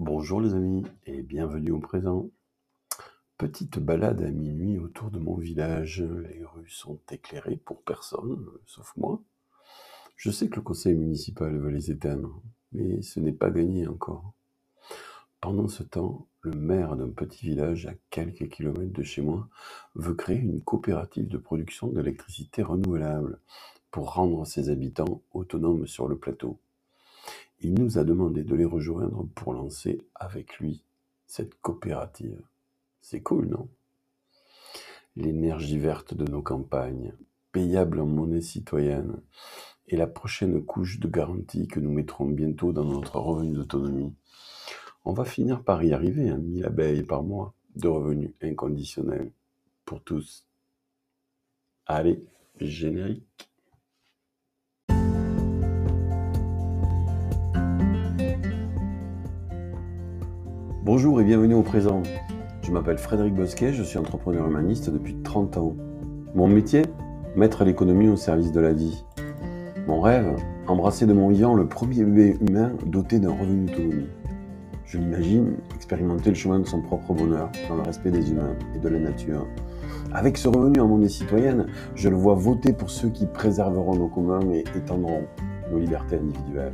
Bonjour les amis et bienvenue au présent. Petite balade à minuit autour de mon village. Les rues sont éclairées pour personne, sauf moi. Je sais que le conseil municipal veut les éteindre, mais ce n'est pas gagné encore. Pendant ce temps, le maire d'un petit village à quelques kilomètres de chez moi veut créer une coopérative de production d'électricité renouvelable pour rendre ses habitants autonomes sur le plateau. Il nous a demandé de les rejoindre pour lancer avec lui cette coopérative. C'est cool, non? L'énergie verte de nos campagnes, payable en monnaie citoyenne, est la prochaine couche de garantie que nous mettrons bientôt dans notre revenu d'autonomie. On va finir par y arriver, hein, 1000 abeilles par mois de revenus inconditionnels pour tous. Allez, générique. Bonjour et bienvenue au présent. Je m'appelle Frédéric Bosquet, je suis entrepreneur humaniste depuis 30 ans. Mon métier Mettre l'économie au service de la vie. Mon rêve Embrasser de mon vivant le premier bébé humain doté d'un revenu d'autonomie. Je l'imagine expérimenter le chemin de son propre bonheur dans le respect des humains et de la nature. Avec ce revenu en monnaie citoyenne, je le vois voter pour ceux qui préserveront nos communs et étendront nos libertés individuelles.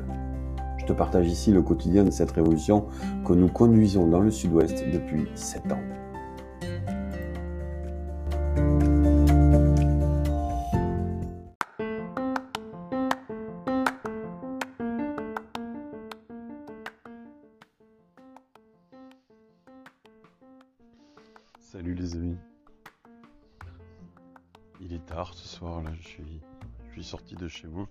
Je te partage ici le quotidien de cette révolution que nous conduisons dans le sud-ouest depuis 7 ans. Salut les amis. Il est tard ce soir là, je suis, je suis sorti de chez moi.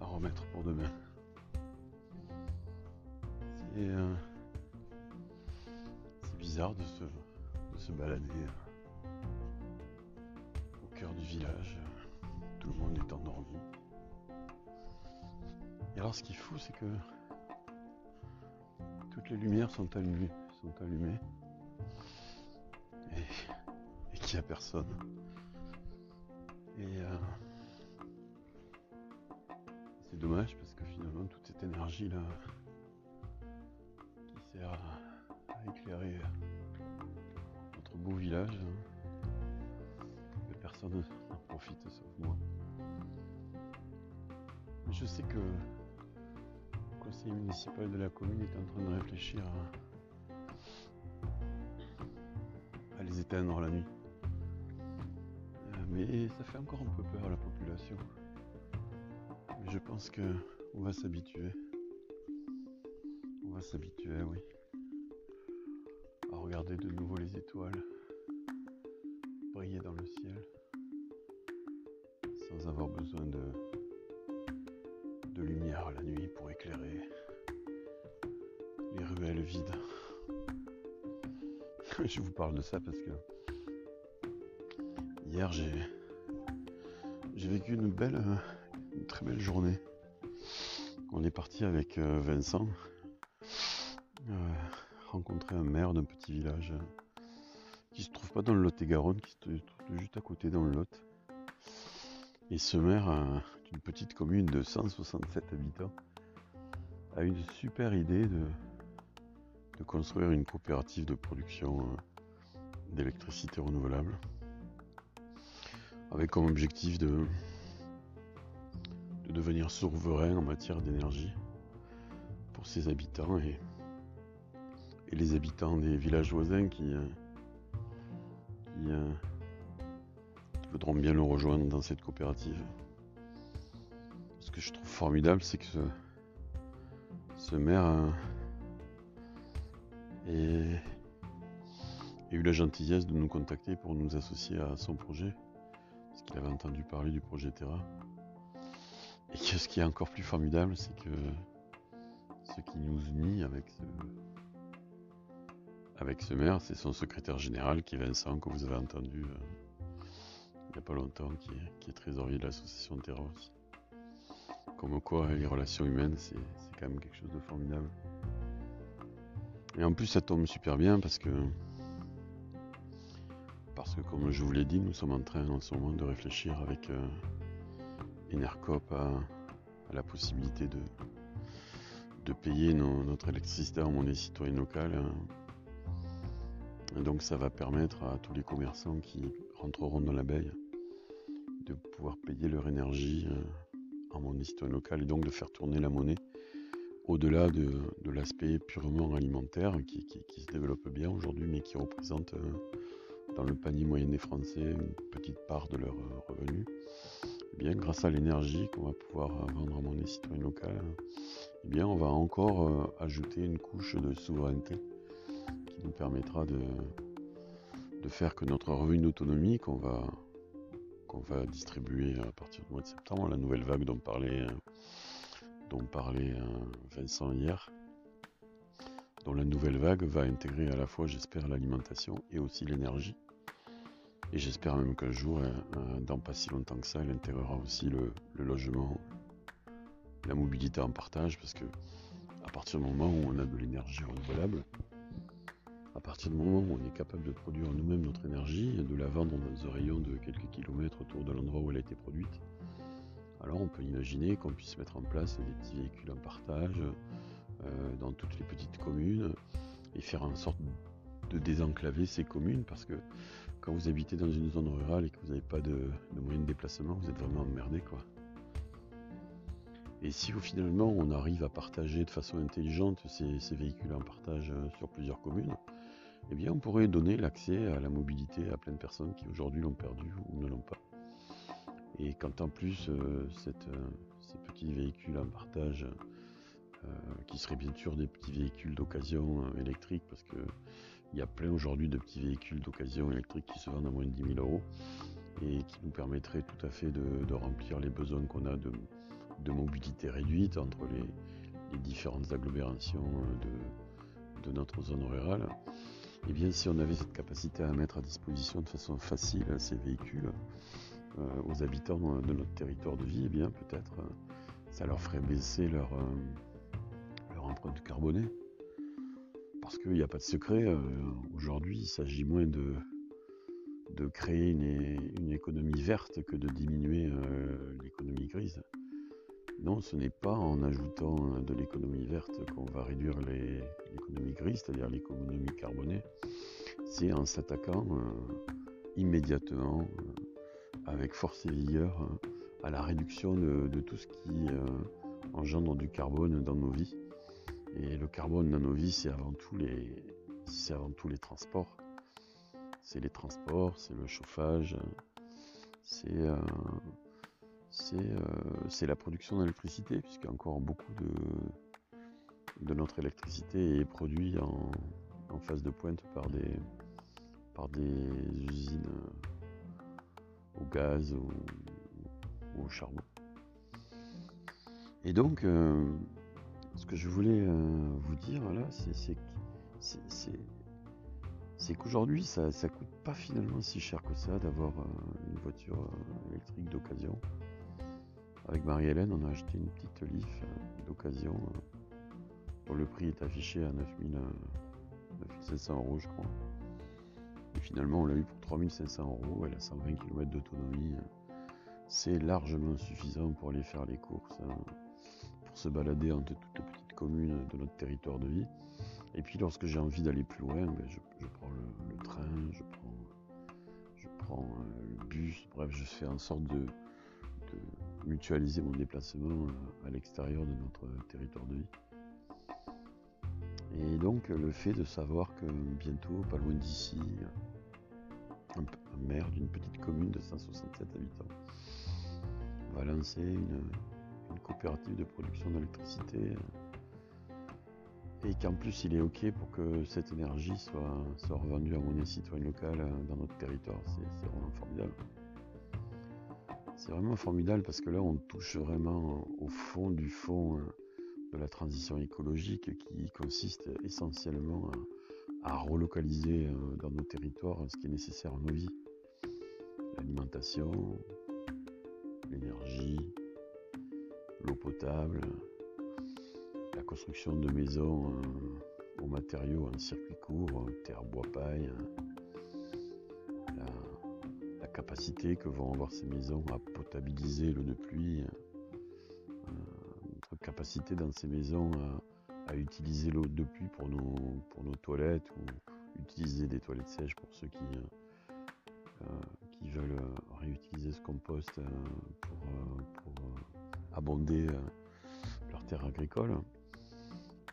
À remettre pour demain. C'est euh, c'est bizarre de se, de se balader euh, au cœur du village. Tout le monde est endormi. Et alors ce qui est fou, c'est que toutes les lumières sont allumées, sont allumées et, et qu'il n'y a personne. Et euh, c'est dommage parce que finalement toute cette énergie là qui sert à, éclairer notre beau village, hein, personne n'en profite sauf moi. Je sais que le conseil municipal de la commune est en train de réfléchir à, à les éteindre la nuit. Euh, Mais ça fait encore un peu peur à la population. Je pense que on va s'habituer. On va s'habituer, oui. À regarder de nouveau les étoiles briller dans le ciel sans avoir besoin de, de lumière la nuit pour éclairer les ruelles vides. Je vous parle de ça parce que hier j'ai j'ai vécu une belle, très belle journée. On est parti avec euh, Vincent euh, rencontrer un maire d'un petit village euh, qui se trouve pas dans le Lot-et-Garonne, qui se trouve juste à côté dans le Lot. Et ce maire d'une petite commune de 167 habitants a une super idée de, construire une coopérative de production d'électricité renouvelable avec comme objectif de, de devenir souverain en matière d'énergie pour ses habitants et, et les habitants des villages voisins qui, euh, euh, voudront bien le rejoindre dans cette coopérative. Ce que je trouve formidable, c'est que ce, maire euh, ait, ait eu la gentillesse de nous contacter pour nous associer à son projet, parce qu'il avait entendu parler du projet Terra. Et ce qui est encore plus formidable, c'est que ce qui nous unit avec ce, avec ce maire, c'est son secrétaire général qui est Vincent, que vous avez entendu euh, il n'y a pas longtemps, qui est, qui est trésorier de l'association Terra aussi. Comme quoi, les relations humaines, c'est quand même quelque chose de formidable. Et en plus, ça tombe super bien parce que, parce que comme je vous l'ai dit, nous sommes en train en ce moment de réfléchir avec euh, Enercop à, la possibilité de, de payer notre électricité en monnaie citoyenne locale. donc ça va permettre à tous les commerçants qui rentreront dans l'abeille de pouvoir payer leur énergie euh, en monnaie citoyenne locale et donc de faire tourner la monnaie au-delà de, l'aspect purement alimentaire qui, se développe bien aujourd'hui mais qui représente euh, dans le panier moyen des Français une petite part de leurs euh, revenus. Grâce à l'énergie qu'on va pouvoir vendre en monnaie citoyenne locale, eh bien, on va encore ajouter une couche de souveraineté qui nous permettra de, faire que notre revenu d'autonomie qu'on va, distribuer à partir du mois de septembre, la nouvelle vague dont parlait, parlait euh, Vincent hier, dont la nouvelle vague va intégrer à la fois, j'espère, l'alimentation et aussi l'énergie. Et j'espère même qu'un jour, euh, euh, dans pas si longtemps que ça, elle intégrera aussi le, logement, la mobilité en partage, parce que à partir du moment où on a de l'énergie renouvelable, à partir du moment où on est capable de produire nous-mêmes notre énergie et de la vendre dans un rayon de quelques kilomètres autour de l'endroit où elle a été produite, alors on peut imaginer qu'on puisse mettre en place des petits véhicules en partage euh, dans toutes les petites communes et faire en sorte de désenclaver ces communes parce que quand vous habitez dans une zone rurale et que vous n'avez pas de, moyens de déplacement, vous êtes vraiment emmerdé quoi. Et si finalement on arrive à partager de façon intelligente ces véhicules en partage euh, sur plusieurs communes, eh bien, on pourrait donner l'accès à la mobilité à plein de personnes qui aujourd'hui l'ont perdu ou ne l'ont pas. Et quand en plus euh, euh, ces petits véhicules en partage, qui seraient bien sûr des petits véhicules d'occasion électriques, parce qu'il y a plein aujourd'hui de petits véhicules d'occasion électriques qui se vendent à moins de 10 000 euros et qui nous permettraient tout à fait de, remplir les besoins qu'on a de, mobilité réduite entre les, différentes agglomérations de notre zone rurale. Et eh bien, si on avait cette capacité à mettre à disposition de façon facile ces véhicules euh, aux habitants de notre territoire de vie, eh bien, peut-être euh, ça leur ferait baisser leur, euh, leur empreinte carbonée. Parce qu'il n'y a pas de secret, aujourd'hui, il s'agit moins de, de créer une, une, économie verte que de diminuer l'économie grise. Non, ce n'est pas en ajoutant euh, de l'économie verte qu'on va réduire l'économie grise, c'est-à-dire l'économie carbonée. C'est en s'attaquant euh, immédiatement, euh, avec force et vigueur, à la réduction de, tout ce qui engendre du carbone dans nos vies. Et le carbone dans nos vies, c'est avant tout les, avant tout les transports. C'est les transports, c'est le chauffage, c'est euh, c'est la production d'électricité, puisque encore beaucoup de, notre électricité est produite en, phase de pointe par des, par des usines au gaz ou, au charbon. Et donc, euh, ce que je voulais euh, vous dire là, c'est qu'aujourd'hui, ça ne coûte pas finalement si cher que ça d'avoir une voiture électrique d'occasion. Avec Marie-Hélène, on a acheté une petite Leaf euh, d'occasion euh, le prix est affiché à 9700 euh, euros, je crois. Et finalement, on l'a eu pour 3500 euros. Elle a 120 km d'autonomie. C'est largement suffisant pour aller faire les courses, hein, se balader entre toutes les petites communes de notre territoire de vie. Et puis, lorsque j'ai envie d'aller plus loin, ben, je, prends le, train, je prends, je prends le bus. Bref, je fais en sorte de mutualiser mon déplacement euh, à l'extérieur de notre territoire de vie. Et donc le fait de savoir que bientôt, pas loin d'ici, un, maire d'une petite commune de 167 habitants va lancer une, coopérative de production d'électricité et qu'en plus il est OK pour que cette énergie soit, soit revendue à monnaie citoyenne locale dans notre territoire. C'est vraiment formidable. C'est vraiment formidable parce que là, on touche vraiment au fond du fond euh, de la transition écologique qui consiste essentiellement à, relocaliser euh, dans nos territoires ce qui est nécessaire à nos vies. L'alimentation, l'énergie, l'eau potable, la construction de maisons euh, aux matériaux en circuit court, terre, bois, paille, la, capacité que vont avoir ces maisons à potabiliser l'eau de pluie, euh, notre capacité dans ces maisons à, utiliser l'eau de pluie pour nos, pour nos toilettes ou utiliser des toilettes sèches pour ceux qui, euh, qui veulent réutiliser ce compost pour, pour abonder leur terre agricole.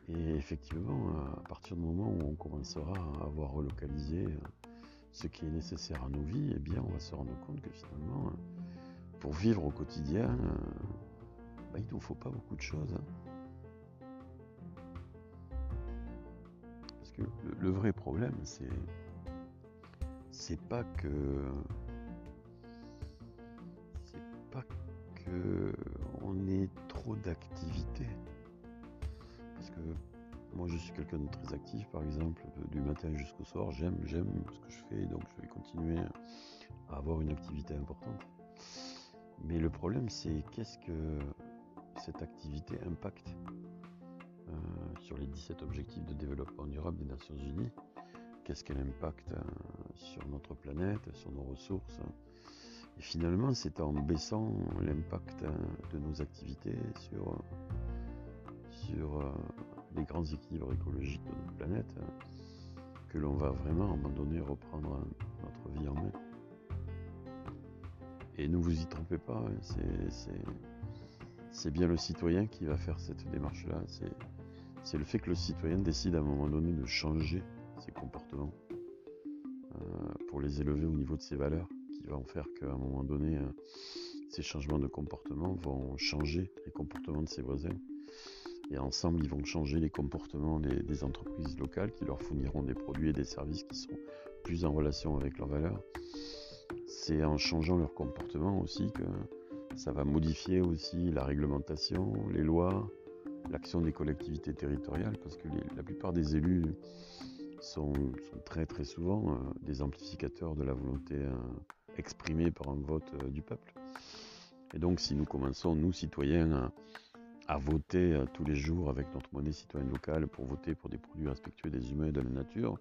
Et effectivement, à partir du moment où on commencera à avoir relocalisé euh, ce qui est nécessaire à nos vies, eh bien, on va se rendre compte que finalement, euh, pour vivre au quotidien, euh, bah, il ne nous faut pas beaucoup de choses. Hein. Parce que le, vrai problème, c'est c'est pas que c'est pas que trop d'activités parce que moi je suis quelqu'un de très actif par exemple, du matin jusqu'au soir, j'aime, j'aime ce que je fais, donc je vais continuer à avoir une activité importante. Mais le problème c'est qu'est-ce que cette activité impacte euh, sur les 17 objectifs de développement durable des Nations Unies? Qu'est-ce qu'elle impacte euh, sur notre planète, sur nos ressources Et finalement, c'est en baissant l'impact euh, de nos activités sur sur euh, les grands équilibres écologiques de notre planète que l'on va vraiment à un moment donné reprendre notre vie en main. Et ne vous y trompez pas, hein, c'est bien le citoyen qui va faire cette démarche-là. C'est le fait que le citoyen décide à un moment donné de changer ses comportements euh, pour les élever au niveau de ses valeurs, qui en faire qu'à un moment donné, euh, ces changements de comportement vont changer les comportements de ses voisins et ensemble, ils vont changer les comportements des, entreprises locales qui leur fourniront des produits et des services qui sont plus en relation avec leurs valeurs. C'est en changeant leur comportement aussi que ça va modifier aussi la réglementation, les lois, l'action des collectivités territoriales, parce que la plupart des élus sont, très très souvent euh, des amplificateurs de la volonté euh, exprimée par un vote euh, du peuple. Et donc si nous commençons, nous citoyens, à voter euh, tous les jours avec notre monnaie citoyenne locale pour voter pour des produits respectueux des humains et de la nature,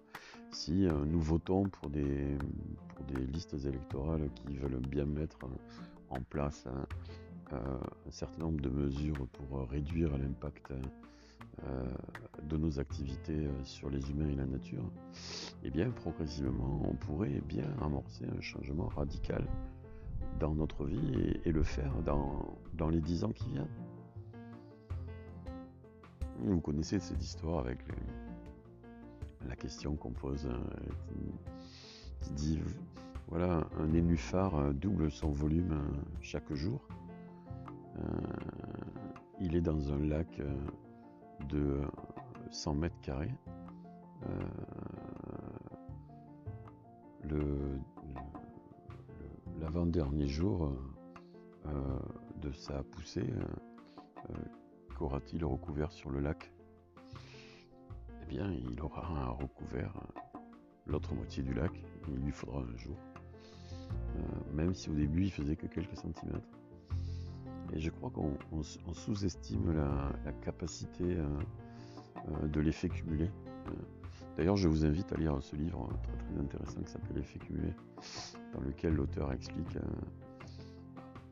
si euh, nous votons pour des, pour des listes électorales qui veulent bien mettre en place un certain nombre de mesures pour réduire l'impact de nos activités sur les humains et la nature, eh bien progressivement on pourrait bien amorcer un changement radical dans notre vie et, le faire dans, dans les dix ans qui viennent. Vous connaissez cette histoire avec la question qu'on pose euh, qui, dit voilà, un nénuphar euh, double son volume euh, chaque jour. il est dans un lac de 100 mètres carrés. le, l'avant-dernier jour de sa poussée, qu'aura-t-il recouvert sur le lac? Eh bien, il aura recouvert l'autre moitié du lac, il lui faudra un jour. Euh, même si au début il faisait que quelques centimètres. Et je crois qu'on sous-estime la, capacité euh, euh, de l'effet cumulé. D'ailleurs, je vous invite à lire ce livre très très intéressant qui s'appelle L'effet cumulé, dans lequel l'auteur explique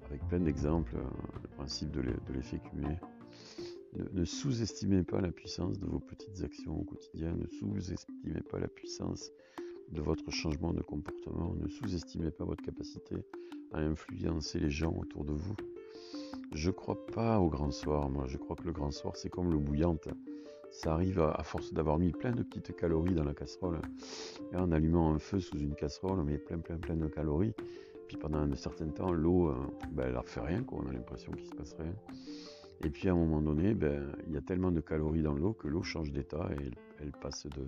avec plein d'exemples le principe de l'effet cumulé. Ne, sous-estimez pas la puissance de vos petites actions au quotidien, ne sous-estimez pas la puissance de votre changement de comportement, ne sous-estimez pas votre capacité à influencer les gens autour de vous. Je crois pas au grand soir, moi je crois que le grand soir c'est comme l'eau bouillante. Ça arrive à, force d'avoir mis plein de petites calories dans la casserole. Et en allumant un feu sous une casserole, on met plein plein plein de calories. Puis pendant un certain temps, l'eau, euh, ben, elle ne fait rien, on a l'impression qu'il se passe rien. Et puis à un moment donné, ben, il y a tellement de calories dans l'eau que l'eau change d'état et elle, passe de,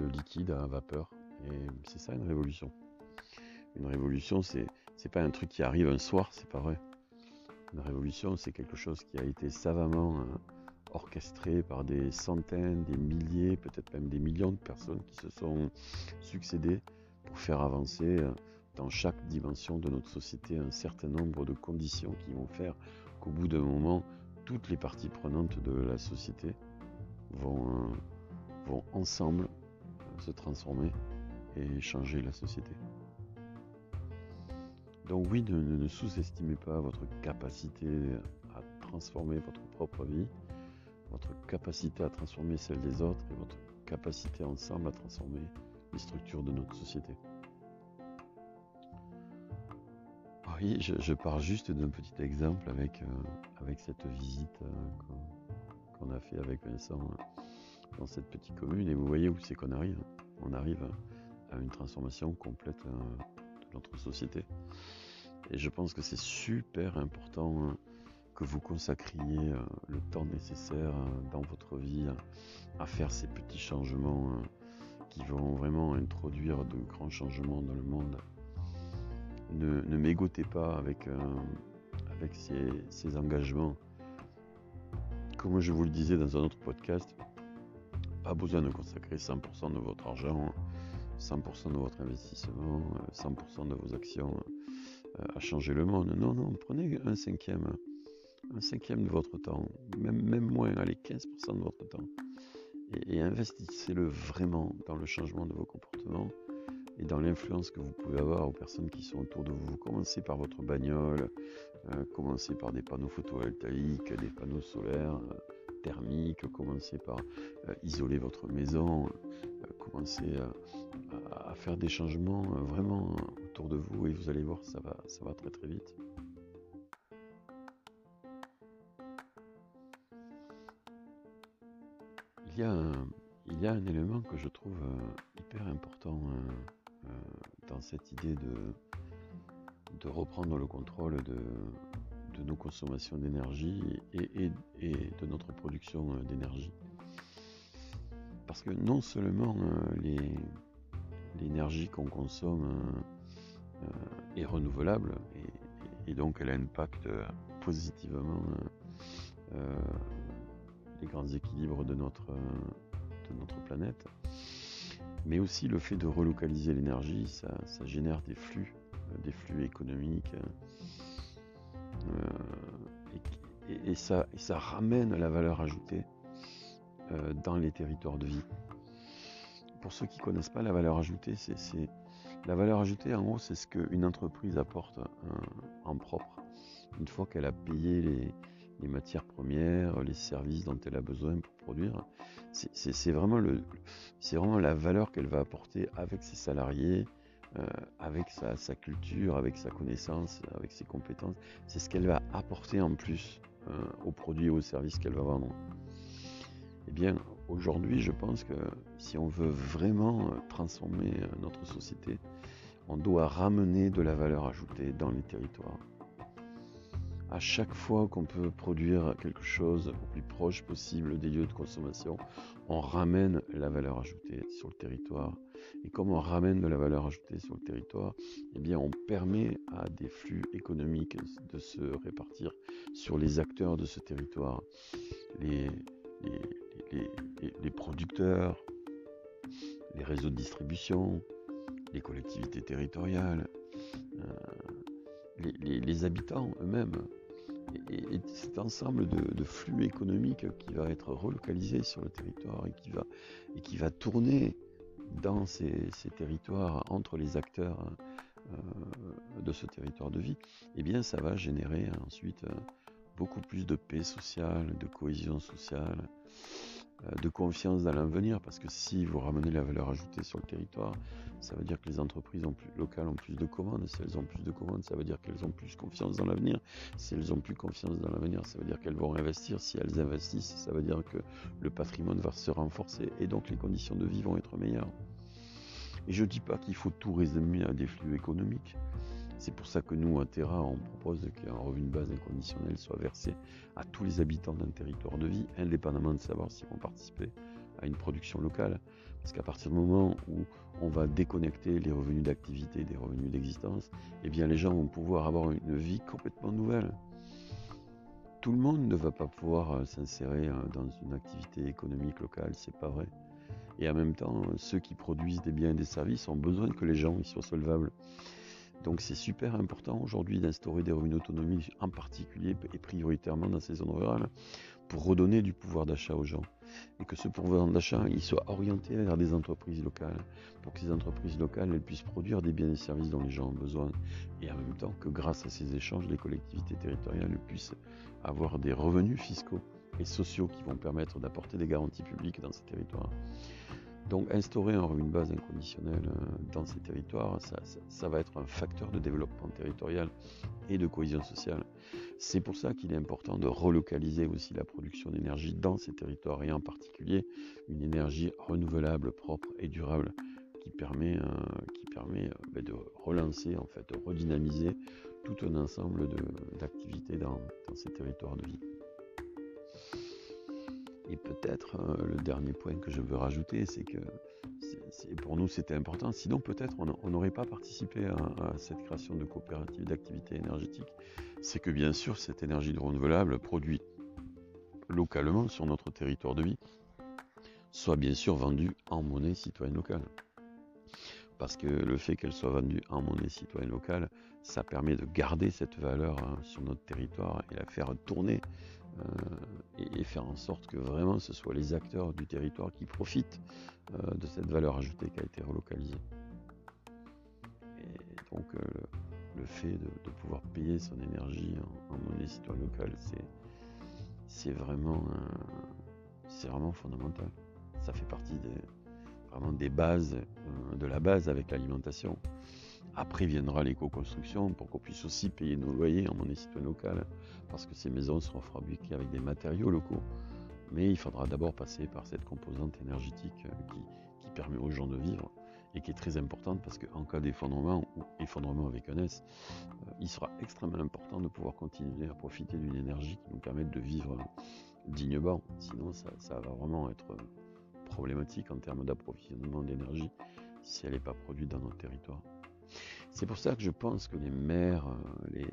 de, liquide à vapeur. Et c'est ça une révolution. Une révolution, c'est pas un truc qui arrive un soir, c'est pas vrai. Une révolution, c'est quelque chose qui a été savamment hein, orchestré par des centaines, des milliers, peut-être même des millions de personnes qui se sont succédées pour faire avancer euh, dans chaque dimension de notre société un certain nombre de conditions qui vont faire qu'au bout d'un moment, toutes les parties prenantes de la société vont, euh, vont ensemble euh, se transformer et changer la société. Donc oui, ne, sous-estimez pas votre capacité à transformer votre propre vie, votre capacité à transformer celle des autres et votre capacité ensemble à transformer les structures de notre société. Oui, je, pars juste d'un petit exemple avec, euh, cette visite euh, qu'on a fait avec Vincent euh, dans cette petite commune. Et vous voyez où c'est qu'on arrive. On arrive à une transformation complète société. Et je pense que c'est super important hein, que vous consacriez le temps nécessaire dans votre vie à faire ces petits changements qui vont vraiment introduire de grands changements dans le monde ne, ne m'égotez pas avec, euh, avec ces, engagements. Comme je vous le disais dans un autre podcast, pas besoin de consacrer 100% de votre argent, 100% de votre investissement, 100% de vos actions euh, à changer le monde. Non, non, prenez un cinquième, un cinquième de votre temps, même, moins, allez, 15% de votre temps. et investissez-le vraiment dans le changement de vos comportements et dans l'influence que vous pouvez avoir aux personnes qui sont autour de vous. Commencez par votre bagnole, euh, commencez par des panneaux photovoltaïques, des panneaux solaires euh, thermiques, commencez par euh, isoler votre maison, commencez à, faire des changements vraiment autour de vous et vous allez voir, ça va, ça va très très vite. Il y a un, il y a un élément que je trouve hyper important euh, dans cette idée de reprendre le contrôle de, de nos consommations d'énergie et, de notre production euh, d'énergie. Parce que non seulement euh, l'énergie qu'on consomme est renouvelable et, donc elle impacte positivement les grands équilibres de notre, planète, mais aussi le fait de relocaliser l'énergie, ça, génère des flux, euh, des flux économiques, euh, et, ça, ramène la valeur ajoutée euh, dans les territoires de vie. Pour ceux qui ne connaissent pas la valeur ajoutée, c'est la valeur ajoutée, en gros, c'est ce qu'une entreprise apporte en propre. Une fois qu'elle a payé les, matières premières, les services dont elle a besoin pour produire. C'est vraiment la valeur qu'elle va apporter avec ses salariés, euh, avec sa, culture, avec sa connaissance, avec ses compétences. C'est ce qu'elle va apporter en plus euh, aux produits et aux services qu'elle va vendre. Eh bien, aujourd'hui, je pense que si on veut vraiment transformer notre société, on doit ramener de la valeur ajoutée dans les territoires à chaque fois qu'on peut produire quelque chose au plus proche possible des lieux de consommation, on ramène la valeur ajoutée sur le territoire. Et comme on ramène de la valeur ajoutée sur le territoire, eh bien on permet à des flux économiques de se répartir sur les acteurs de ce territoire. Les, producteurs, les réseaux de distribution, les collectivités territoriales, euh, les, habitants eux-mêmes et, cet ensemble de, flux économiques qui va être relocalisé sur le territoire et qui va, et qui va tourner dans ces, territoires entre les acteurs euh, de ce territoire de vie, eh bien ça va générer ensuite euh, beaucoup plus de paix sociale, de cohésion sociale, de confiance dans l'avenir, parce que si vous ramenez la valeur ajoutée sur le territoire, ça veut dire que les entreprises locales ont plus de commandes. Si elles ont plus de commandes, ça veut dire qu'elles ont plus confiance dans l'avenir. Si elles ont plus confiance dans l'avenir, ça veut dire qu'elles vont investir. Si elles investissent, ça veut dire que le patrimoine va se renforcer et donc les conditions de vie vont être meilleures. Et je ne dis pas qu'il faut tout résumer à des flux économiques. C'est pour ça que nous, à Terra, on propose qu'un revenu de base inconditionnel soit versé à tous les habitants d'un territoire de vie, indépendamment de savoir s'ils vont participer à une production locale. Parce qu'à partir du moment où on va déconnecter les revenus d'activité des revenus d'existence, eh bien les gens vont pouvoir avoir une vie complètement nouvelle. Tout le monde ne va pas pouvoir euh, s'insérer euh, dans une activité économique locale, c'est pas vrai. Et en même temps, ceux qui produisent des biens et des services ont besoin que les gens y soient solvables. Donc c'est super important aujourd'hui d'instaurer des revenus d'autonomie, en particulier et prioritairement dans ces zones rurales, pour redonner du pouvoir d'achat aux gens. Et que ce pouvoir d'achat, il soit orienté vers des entreprises locales, pour que ces entreprises locales puissent produire des biens et services dont les gens ont besoin. Et en même temps que grâce à ces échanges, les collectivités territoriales puissent avoir des revenus fiscaux et sociaux qui vont permettre d'apporter des garanties publiques dans ces territoires. Donc instaurer un revenu de base inconditionnel euh, dans ces territoires, ça, va être un facteur de développement territorial et de cohésion sociale. C'est pour ça qu'il est important de relocaliser aussi la production d'énergie dans ces territoires et en particulier une énergie renouvelable, propre et durable qui permet, euh, euh, ben, de relancer, en fait, de redynamiser tout un ensemble d'activités dans ces territoires de vie. Et peut-être euh, le dernier point que je veux rajouter, c'est que pour nous c'était important. Sinon peut-être on n'aurait pas participé à, cette création de coopératives d'activité énergétique. C'est que bien sûr cette énergie renouvelable produite localement sur notre territoire de vie soit bien sûr vendue en monnaie citoyenne locale. Parce que le fait qu'elle soit vendue en monnaie citoyenne locale, ça permet de garder cette valeur hein, sur notre territoire et la faire tourner euh, et, faire en sorte que vraiment ce soit les acteurs du territoire qui profitent euh, de cette valeur ajoutée qui a été relocalisée. Et donc euh, le, fait de, pouvoir payer son énergie en, monnaie citoyenne locale, c'est vraiment, fondamental. Ça fait partie vraiment des bases, de la base avec l'alimentation. Après viendra l'éco-construction pour qu'on puisse aussi payer nos loyers en monnaie citoyenne locale, parce que ces maisons seront fabriquées avec des matériaux locaux. Mais il faudra d'abord passer par cette composante énergétique euh, qui, permet aux gens de vivre et qui est très importante parce qu'en cas d'effondrement ou effondrement avec un S, euh, il sera extrêmement important de pouvoir continuer à profiter d'une énergie qui nous permette de vivre dignement. Sinon, ça, ça va vraiment être problématique en termes d'approvisionnement d'énergie si elle n'est pas produite dans notre territoire. C'est pour ça que je pense que les maires, euh,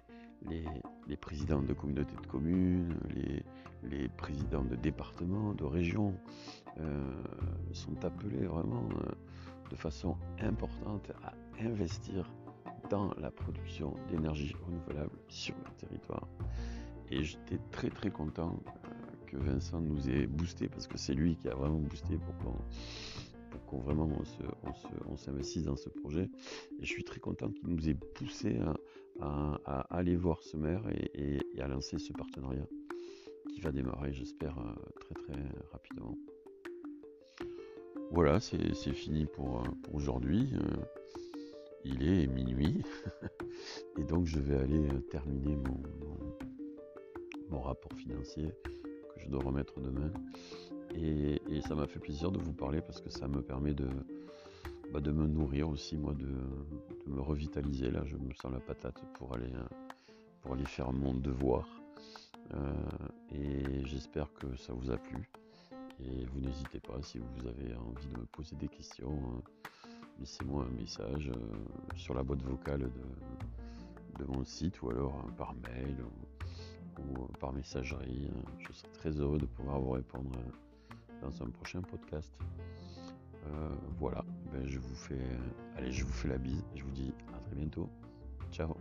les, présidents de communautés de communes, les, présidents de départements, de régions, euh, sont appelés vraiment euh, de façon importante à investir dans la production d'énergie renouvelable sur le territoire. Et j'étais très très content que Vincent nous ait boosté parce que c'est lui qui a vraiment boosté pour qu'on vraiment on s'investisse dans ce projet. Et je suis très content qu'il nous ait poussé à, aller voir ce maire et, à lancer ce partenariat qui va démarrer, j'espère, euh, très très rapidement. Voilà, c'est fini pour, aujourd'hui. Euh, il est minuit et donc je vais aller euh, terminer mon rapport financier que je dois remettre demain. Et, ça m'a fait plaisir de vous parler parce que ça me permet de, bah, me nourrir aussi, moi, de, me revitaliser. Là, je me sens la patate pour aller, pour aller faire mon devoir. Euh, et j'espère que ça vous a plu. Et vous n'hésitez pas, si vous avez envie de me poser des questions, euh, laissez-moi un message euh, sur la boîte vocale de, de, mon site ou alors par mail ou, par messagerie. Je serai très heureux de pouvoir vous répondre dans un prochain podcast. Euh, voilà, ben, je vous fais, allez, je vous fais la bise. Je vous dis à très bientôt. Ciao.